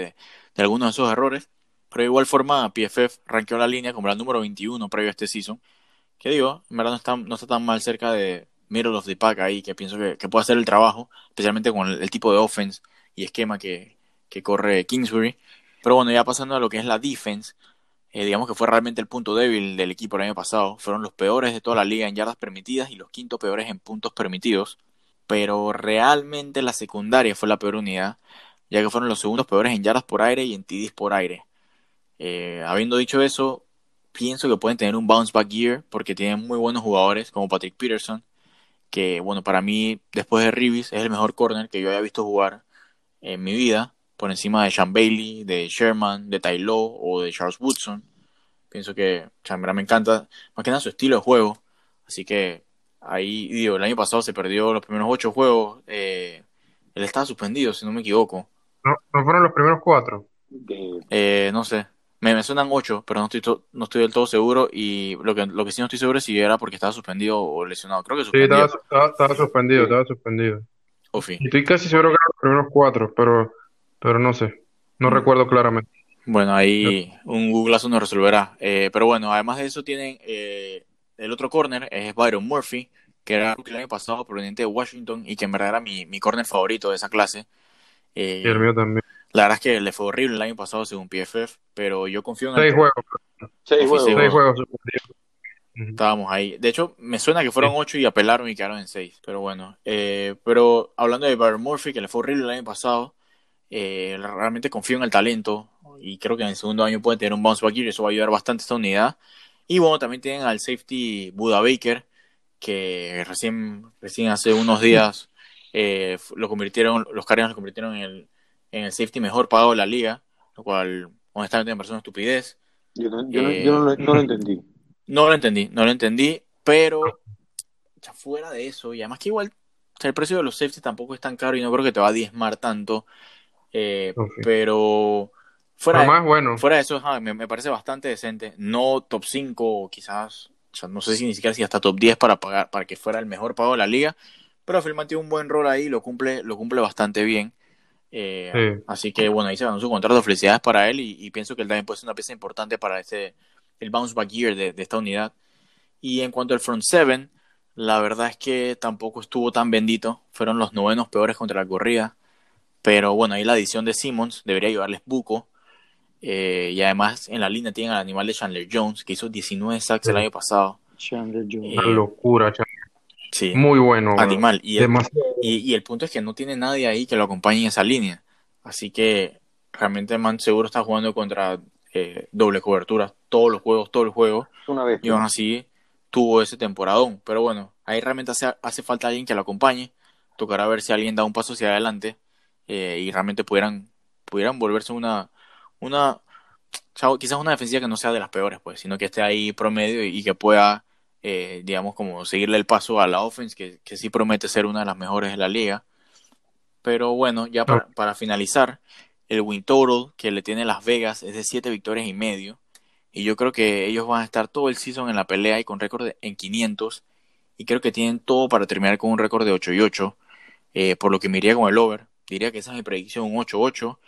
de, algunos de esos errores. Pero de igual forma, PFF ranqueó la línea como la número 21 previo a este season. Que digo, en verdad no está, no está tan mal cerca de middle of the pack ahí, que pienso que, puede hacer el trabajo, especialmente con el, tipo de offense y esquema que, corre Kingsbury. Pero bueno, ya pasando a lo que es la defense, eh, digamos que fue realmente el punto débil del equipo el año pasado. Fueron los peores de toda la liga en yardas permitidas y los quinto peores en puntos permitidos pero realmente la secundaria fue la peor unidad, ya que fueron los segundos peores en yardas por aire y en TDs por aire. Eh, habiendo dicho eso, pienso que pueden tener un bounce back year porque tienen muy buenos jugadores como Patrick Peterson, que bueno, para mí después de Rivis es el mejor corner que yo haya visto jugar en mi vida, por encima de Sean Bailey, de Sherman, de Ty o de Charles Woodson. Pienso que Chambera me encanta, más que nada su estilo de juego, así que Ahí, digo, el año pasado se perdió los primeros ocho juegos. Eh, él estaba suspendido, si no me equivoco. ¿No, ¿no fueron los primeros cuatro? Eh, no sé. Me, me, suenan ocho, pero no estoy, no estoy del todo seguro. Y lo que, lo que sí no estoy seguro es si era porque estaba suspendido o lesionado. Creo que suspendido. Sí, estaba, suspendido, estaba suspendido. Ofi. Estoy casi seguro que eran los primeros cuatro, pero, pero no sé. No mm. recuerdo claramente. Bueno, ahí un Googleazo nos resolverá. Eh, pero bueno, además de eso tienen eh, el otro corner, es Byron Murphy, que era el año pasado proveniente de Washington y que en verdad era mi, mi corner favorito de esa clase. Eh, y el mío también. La verdad es que le fue horrible el año pasado según PFF, pero yo confío en Seis juegos. Seis juegos. Seis juegos. Estábamos ahí. De hecho, me suena que fueron ocho y apelaron y quedaron en seis. Pero bueno. Eh, pero hablando de Byron Murphy, que le fue horrible el año pasado, eh, realmente confío en el talento y creo que en el segundo año puede tener un bounce back y eso va a ayudar bastante a esta unidad. Y bueno, también tienen al safety Buda Baker, que recién, recién hace unos días eh, lo convirtieron, los Cardinals lo convirtieron en el, en el safety mejor pagado de la liga, lo cual honestamente me parece una estupidez. Yo, no, lo, entendí. No lo entendí, no lo entendí, pero ya fuera de eso, y además que igual el precio de los safeties tampoco es tan caro y no creo que te va a diezmar tanto, eh, pero fuera, más bueno. fuera de eso me, parece bastante decente, no top 5 quizás, no sé si ni siquiera si hasta top 10 para pagar, para que fuera el mejor pago de la liga, pero Phil tiene un buen rol ahí, lo cumple, lo cumple bastante bien. Eh, así que bueno, ahí se ganó su contrato, de felicidades para él y, pienso que él también puede ser una pieza importante para este, el bounce back year de, esta unidad. Y en cuanto al front seven, la verdad es que tampoco estuvo tan bendito, fueron los novenos peores contra la corrida, pero bueno, ahí la adición de Simmons debería llevarles buco. Eh, y además en la línea tienen al animal de Chandler Jones, que hizo 19 sacks el año pasado. Chandler Jones. Una locura, Chandler Sí. Muy bueno. Animal. Y el, y, el, punto es que no tiene nadie ahí que lo acompañe en esa línea. Así que realmente Man seguro está jugando contra eh, doble cobertura todos los juegos, todos los juegos. Una vez. Y aún así tuvo ese temporadón. Pero bueno, ahí realmente hace, hace falta alguien que lo acompañe. Tocará ver si alguien da un paso hacia adelante eh, y realmente pudieran, pudieran volverse una, una quizás una defensiva que no sea de las peores, pues, sino que esté ahí promedio y que pueda eh, digamos, como seguirle el paso a la offense, que, que, sí promete ser una de las mejores de la liga. Pero bueno, ya para, finalizar, el win total que le tiene Las Vegas es de 7 victorias y medio. Y yo creo que ellos van a estar todo el season en la pelea y con récord en 500. Y creo que tienen todo para terminar con un récord de 8 y 8. Eh, por lo que me iría con el over. Diría que esa es mi predicción, un 8-8.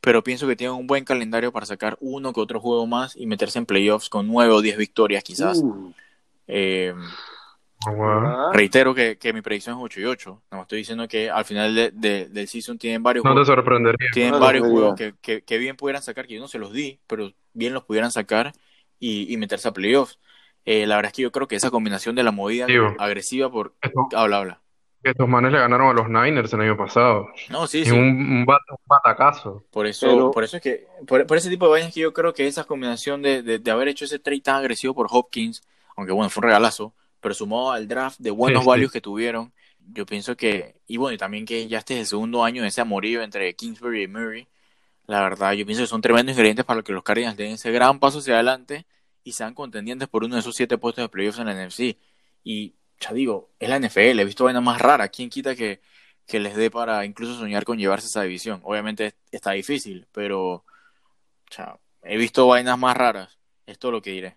Pero pienso que tienen un buen calendario para sacar uno que otro juego más y meterse en playoffs con 9 o 10 victorias quizás. Uh. Eh, reitero que, mi predicción es 8 y 8. No estoy diciendo que al final de, del season tienen varios juegos. Tienen varios juegos que, bien pudieran sacar, que yo no se los di, pero bien los pudieran sacar y, meterse a playoffs. Eh, la verdad es que yo creo que esa combinación de la movida agresiva por. habla, habla. Estos manes le ganaron a los Niners el año pasado. No, sí, sí. Un, batacazo. Por eso, por eso es que, por, ese tipo de vainas que yo creo que esa combinación de, de, haber hecho ese trade tan agresivo por Hopkins, aunque bueno, fue un regalazo, pero sumado al draft de buenos values que tuvieron, yo pienso que, y bueno, y también que ya este es el segundo año de ese amorío entre Kingsbury y Murray, la verdad, yo pienso que son tremendos ingredientes para que los Cardinals den ese gran paso hacia adelante y sean contendientes por uno de esos siete puestos de playoffs en la NFC. Y ya digo, es la NFL, he visto vainas más raras. ¿Quién quita que, que les dé para incluso soñar con llevarse esa división? Obviamente está difícil, pero ya, he visto vainas más raras. Es todo lo que diré.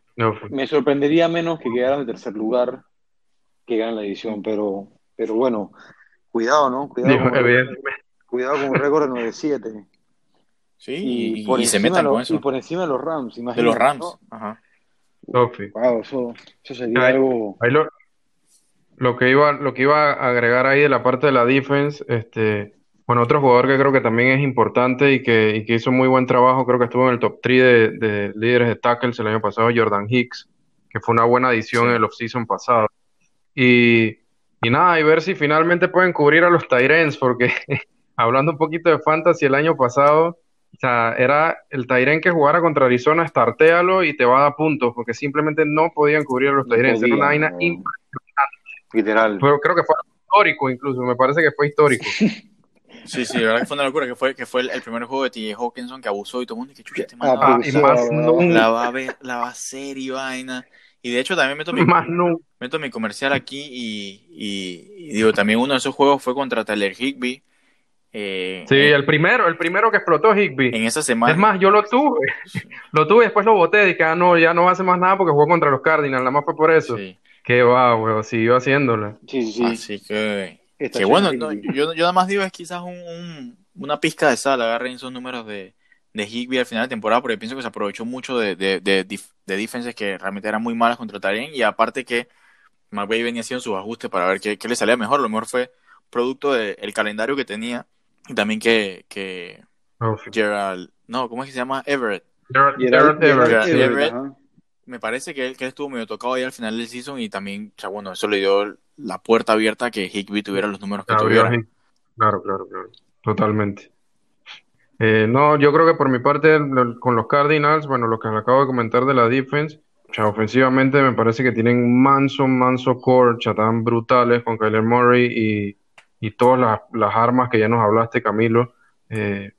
Me sorprendería menos que quedaran en tercer lugar que ganen la edición, pero, pero bueno, cuidado, ¿no? Cuidado, con, cuidado con un récord de 9-7. Sí, y, se metan con eso. Y por encima de los Rams, De los Rams, ajá. Wow, eso, eso sería algo... lo, lo, que iba, lo que iba a agregar ahí de la parte de la defense, este, bueno, otro jugador que creo que también es importante y que, y que hizo muy buen trabajo, creo que estuvo en el top 3 de, de líderes de tackles el año pasado, Jordan Hicks, que fue una buena adición en el offseason pasado. Y, y nada, y ver si finalmente pueden cubrir a los Tyrens, porque hablando un poquito de fantasy el año pasado, o sea, era el Tyren que jugara contra Arizona, startéalo y te va a dar puntos, porque simplemente no podían cubrir a los Tyrens. era una vaina impresionante. Literal. Pero creo que fue histórico incluso, me parece que fue histórico. Sí, sí, la verdad que fue una locura, que fue, que fue el, primer juego de TJ Hawkinson que abusó y todo el mundo, que chucha, este man ah, y más la va a ver, la va a hacer y vaina. Y de hecho también meto mi, meto mi comercial aquí y, y, digo, también uno de esos juegos fue contra Tyler Higby. Eh, sí, el primero, el primero que explotó Higby. En esa semana. Es más, yo lo tuve, lo tuve y después lo boté, dije, ah, no, ya no va a hacer más nada porque jugó contra los Cardinals, nada más fue por eso. Sí. Qué va, weón, siguió haciéndolo. Sí, sí. Así que que bueno, yo, yo nada más digo es quizás un, una pizca de sal, agarren esos números de, de Higby al final de temporada, porque pienso que se aprovechó mucho de, de, de, defenses que realmente eran muy malas contra Tarien, y aparte que McVay venía haciendo sus ajustes para ver qué, qué, le salía mejor. Lo mejor fue producto del calendario que tenía y también que, que oh, Gerald, no, ¿cómo es que se llama? Everett. Gerald, Everett. Me parece que él, que estuvo medio tocado ahí al final del season y también, o sea, bueno, eso le dio la puerta abierta a que Higby tuviera los números que tuviera. Claro, claro, claro. Totalmente. Eh, no, yo creo que por mi parte, con los Cardinals, bueno, lo que les acabo de comentar de la defense, o sea, ofensivamente me parece que tienen manso, manso core, tan brutales con Kyler Murray y, y todas las, las, armas que ya nos hablaste, Camilo. Eh,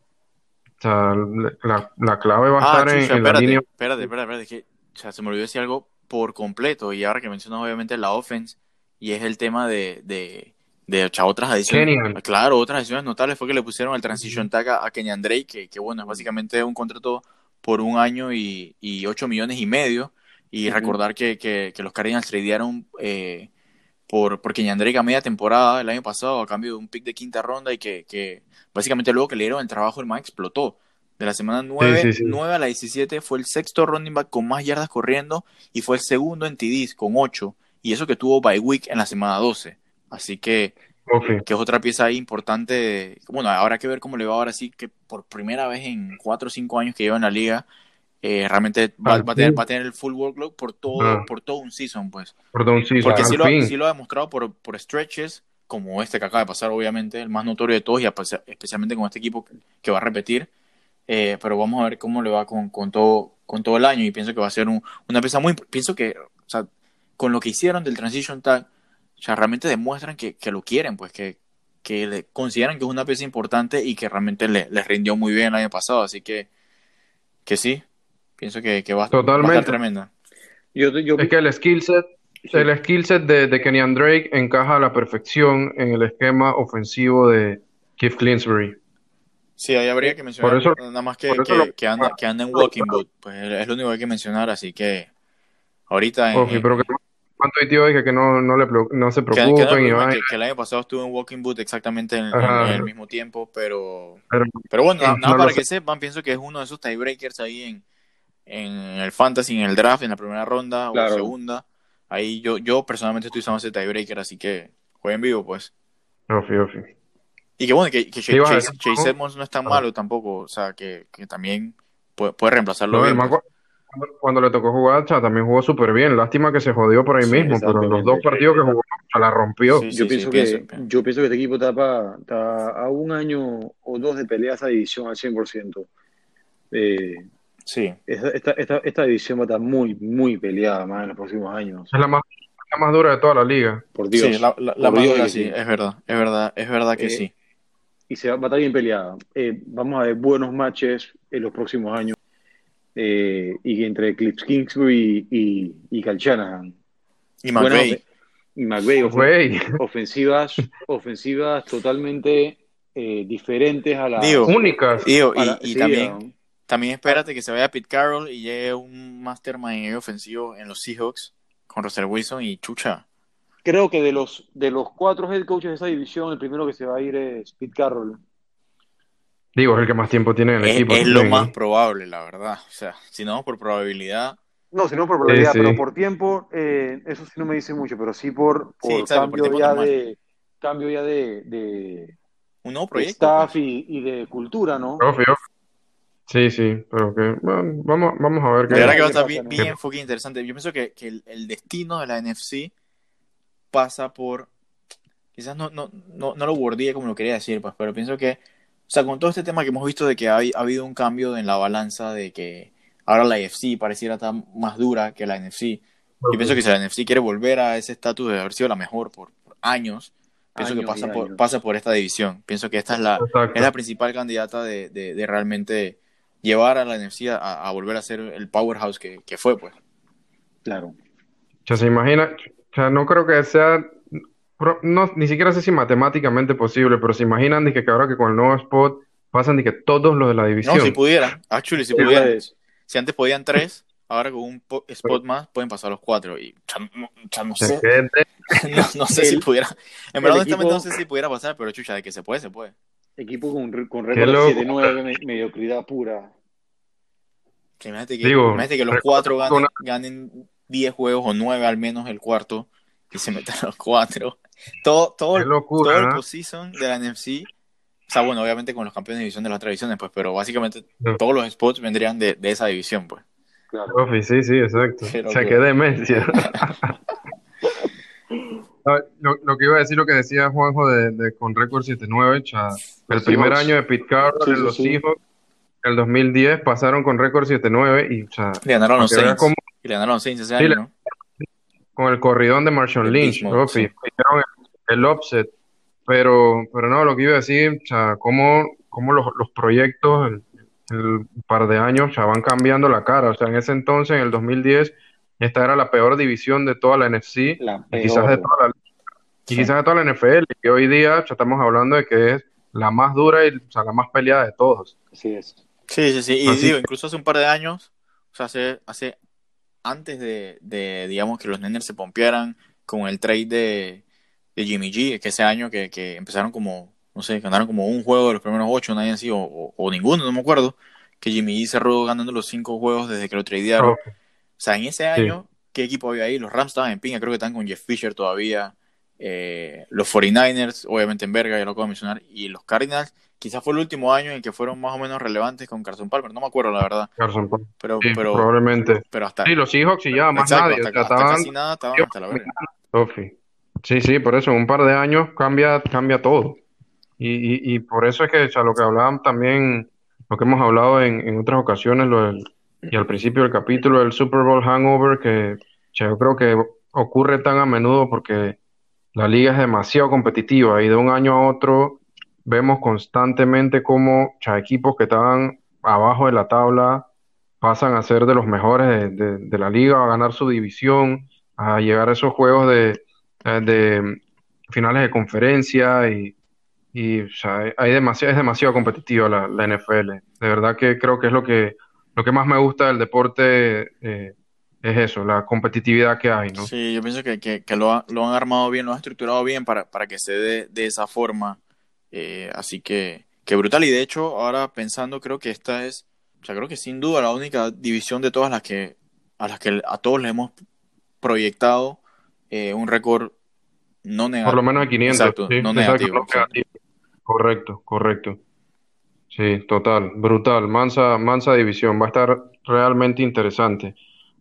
o sea, la, la, clave va a ah, estar en, la línea. Espérate, espérate, espérate, que o sea, se me olvidó decir algo por completo. Y ahora que mencionas, obviamente, la offense, y es el tema de, de de otras adiciones. Claro, otras adiciones notables fue que le pusieron el transition tag a, Kenyan Drake, que, bueno, es básicamente un contrato por un año y, y 8 millones y medio. Y recordar que, que, los Cardinals tradearon eh, por, por Kenyan Drake a media temporada el año pasado a cambio de un pick de quinta ronda y que, que básicamente luego que le dieron el trabajo el man explotó. De la semana 9, 9 a la 17 fue el sexto running back con más yardas corriendo y fue el segundo en TDs con 8 y eso que tuvo by week en la semana 12. Así que, que es otra pieza ahí importante. Bueno, habrá que ver cómo le va ahora sí, que por primera vez en cuatro o cinco años que lleva en la liga, eh, realmente va, a tener, va, a tener, el full workload por todo, ah. por todo un season, pues. Por todo un season. Porque sí lo, sí lo, ha demostrado por, por stretches, como este que acaba de pasar, obviamente, el más notorio de todos, y especialmente con este equipo que va a repetir. Eh, pero vamos a ver cómo le va con, con, todo, con todo el año y pienso que va a ser un, una pieza muy... Pienso que, o sea, con lo que hicieron del Transition Tag, o sea, realmente demuestran que, que lo quieren, pues que, que le consideran que es una pieza importante y que realmente le, les rindió muy bien el año pasado. Así que, que sí, pienso que, que va, Totalmente. a estar tremenda. Yo, yo... Es que el skill set, el skill set de, de Kenyan Drake encaja a la perfección en el esquema ofensivo de Keith Clinsbury. Sí, ahí habría que mencionar nada más que, que, que, anda, que anda en walking boot. Pues es lo único que hay que mencionar, así que ahorita... En, pero que ¿Cuánto tío dije que no, no, le, no se preocupen? Que, que, el año pasado estuve en Walking Boot exactamente en, el mismo tiempo, pero, pero, bueno, nada, para que sepan, pienso que es uno de esos tiebreakers ahí en, en el Fantasy, en el draft, en la primera ronda o segunda. Ahí yo, yo personalmente estoy usando ese tiebreaker, así que jueguen vivo, pues. Ofi, ofi. Y que bueno, que, que Chase, Chase, Edmonds no es tan malo tampoco, o sea, que, que también puede, puede reemplazarlo bien. Cuando le tocó jugar, también jugó súper bien. Lástima que se jodió por ahí mismo, pero los dos partidos que jugó, la rompió. yo, pienso que, yo pienso que este equipo está, está, a un año o dos de pelea esa división al 100%. Eh, sí. Esta, esta, esta, división va a estar muy, muy peleada más en los próximos años. Es la más, la más dura de toda la liga. Por Dios. Sí, la, la, más dura, sí, es verdad, es verdad, es verdad que eh, sí. Y se va, a estar bien peleada. Eh, vamos a ver buenos matches en los próximos años eh, y entre Clips Kingsbury y, y, Cal Shanahan. Y McVay. y McVay, ofensivas, ofensivas totalmente eh, diferentes a las únicas. y, también, también espérate que se vaya Pete Carroll y llegue un mastermind ofensivo en los Seahawks con Russell Wilson y Chucha. Creo que de los, de los cuatro head coaches de esa división, el primero que se va a ir es Pete Carroll. Digo, es el que más tiempo tiene en el equipo. Es lo más probable, la verdad. O sea, si no por probabilidad. No, si no por probabilidad, pero por tiempo, eh, eso sí no me dice mucho, pero sí por, cambio, ya de, cambio ya de, un nuevo proyecto. staff pues. y, de cultura, ¿no? Sí, sí, pero que vamos, vamos a ver qué. La verdad que va a estar bien, bien interesante. Yo pienso que, que el, destino de la NFC pasa por. Quizás no, no, no, no lo bordía como lo quería decir, pues, pero pienso que o sea, con todo este tema que hemos visto de que ha, habido un cambio en la balanza, de que ahora la NFC pareciera estar más dura que la NFC. Yo pienso que si la NFC quiere volver a ese estatus de haber sido la mejor por, años, pienso que pasa por, pasa por esta división. Pienso que esta es la, es la principal candidata de, de, realmente llevar a la NFC a, volver a ser el powerhouse que, que fue, pues. Claro. Sea, se imagina, o sea, no creo que sea no, ni siquiera sé si matemáticamente posible, pero se imaginan de que ahora que con el nuevo spot pasan de que todos los de la división. No, si pudiera, actually, si pudiera. Si antes podían tres, ahora con un spot más pueden pasar los cuatro. Y ya, no sé. no, sé si pudiera. En verdad, honestamente, no sé si pudiera pasar, pero chucha, de que se puede, se puede. Equipo con, con récord 7-9, mediocridad pura. imagínate que, que los cuatro ganen, 10 juegos o 9 al menos el cuarto y se metan los cuatro. Todo, todo, todo el ¿eh? postseason de la NFC o sea, bueno, obviamente con los campeones de división de las otras divisiones, pues, pero básicamente todos los spots vendrían de, de esa división, pues. Claro. sí, sí, exacto. o sea, qué demencia. lo, que iba a decir, lo que decía Juanjo de, de con récord 7-9, el primer año de Pete Carroll en los hijos, el 2010 pasaron con récord 7-9 y, le ganaron los Saints. Y le ganaron ese año, ¿no? Con el corridón de Marshall Lynch, hicieron el, el offset pero, pero no, lo que iba a decir, o sea, cómo, cómo los, los proyectos, el, el, par de años, ya van cambiando la cara. O sea, en ese entonces, en el 2010, esta era la peor división de toda la NFC y quizás de toda la, y quizás de toda la NFL. Y hoy día ya estamos hablando de que es la más dura y o sea, la más peleada de todos. Así es. Sí, sí, sí. Y digo, incluso hace un par de años, o sea, hace, hace antes de, de digamos, que los Niners se pompearan con el trade de, de Jimmy G, que ese año que, que empezaron como, no sé, ganaron como un juego de los primeros ocho, nadie así, o, o, ninguno, no me acuerdo, que Jimmy G cerró ganando los cinco juegos desde que lo tradearon. O sea, en ese año, ¿qué equipo había ahí? Los Rams estaban en pinga, creo que están con Jeff Fisher todavía. Eh, los 49ers, obviamente en verga, ya lo acabo de mencionar, y los Cardinals, quizás fue el último año en que fueron más o menos relevantes con Carson Palmer, no me acuerdo la verdad. Carson Palmer. Pero, pero, probablemente. Pero hasta, sí, los Seahawks y ya, más nadie. Hasta, casi nada estaban hasta la verga. Sí, sí, por eso en un par de años cambia, cambia todo. Y, y, por eso es que o lo que hablaban también, lo que hemos hablado en, en otras ocasiones, lo y al principio del capítulo, el Super Bowl hangover, que yo creo que ocurre tan a menudo porque la liga es demasiado competitiva y de un año a otro vemos constantemente cómo equipos que estaban abajo de la tabla pasan a ser de los mejores de, la liga, a ganar su división, a llegar a esos juegos de, eh, finales de conferencia y, hay demasiado, es demasiado competitiva la, NFL. De verdad que creo que es lo que, lo que más me gusta del deporte. Eh, es eso, la competitividad que hay. Sí, yo pienso que, lo, lo, han armado bien, lo han estructurado bien para, para que se dé de esa forma. Eh, así que, que brutal. Y de hecho, ahora pensando, creo que esta es, o sea, creo que sin duda la única división de todas las que a las que a todos le hemos proyectado eh, un récord no negativo. Por lo menos a 500. no negativo. Correcto, correcto. Sí, total, brutal. Mansa, mansa división. Va a estar realmente interesante.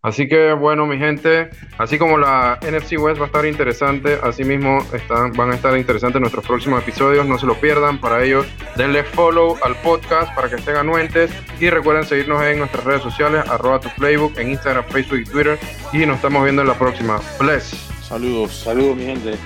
Así que bueno, mi gente, así como la NFC West va a estar interesante, así mismo están, van a estar interesantes nuestros próximos episodios, no se lo pierdan. Para ello, denle follow al podcast para que estén anuentes y recuerden seguirnos en nuestras redes sociales, arroba tu playbook, en Instagram, Facebook y Twitter. Y nos estamos viendo en la próxima. Bless. Saludos. Saludos, mi gente.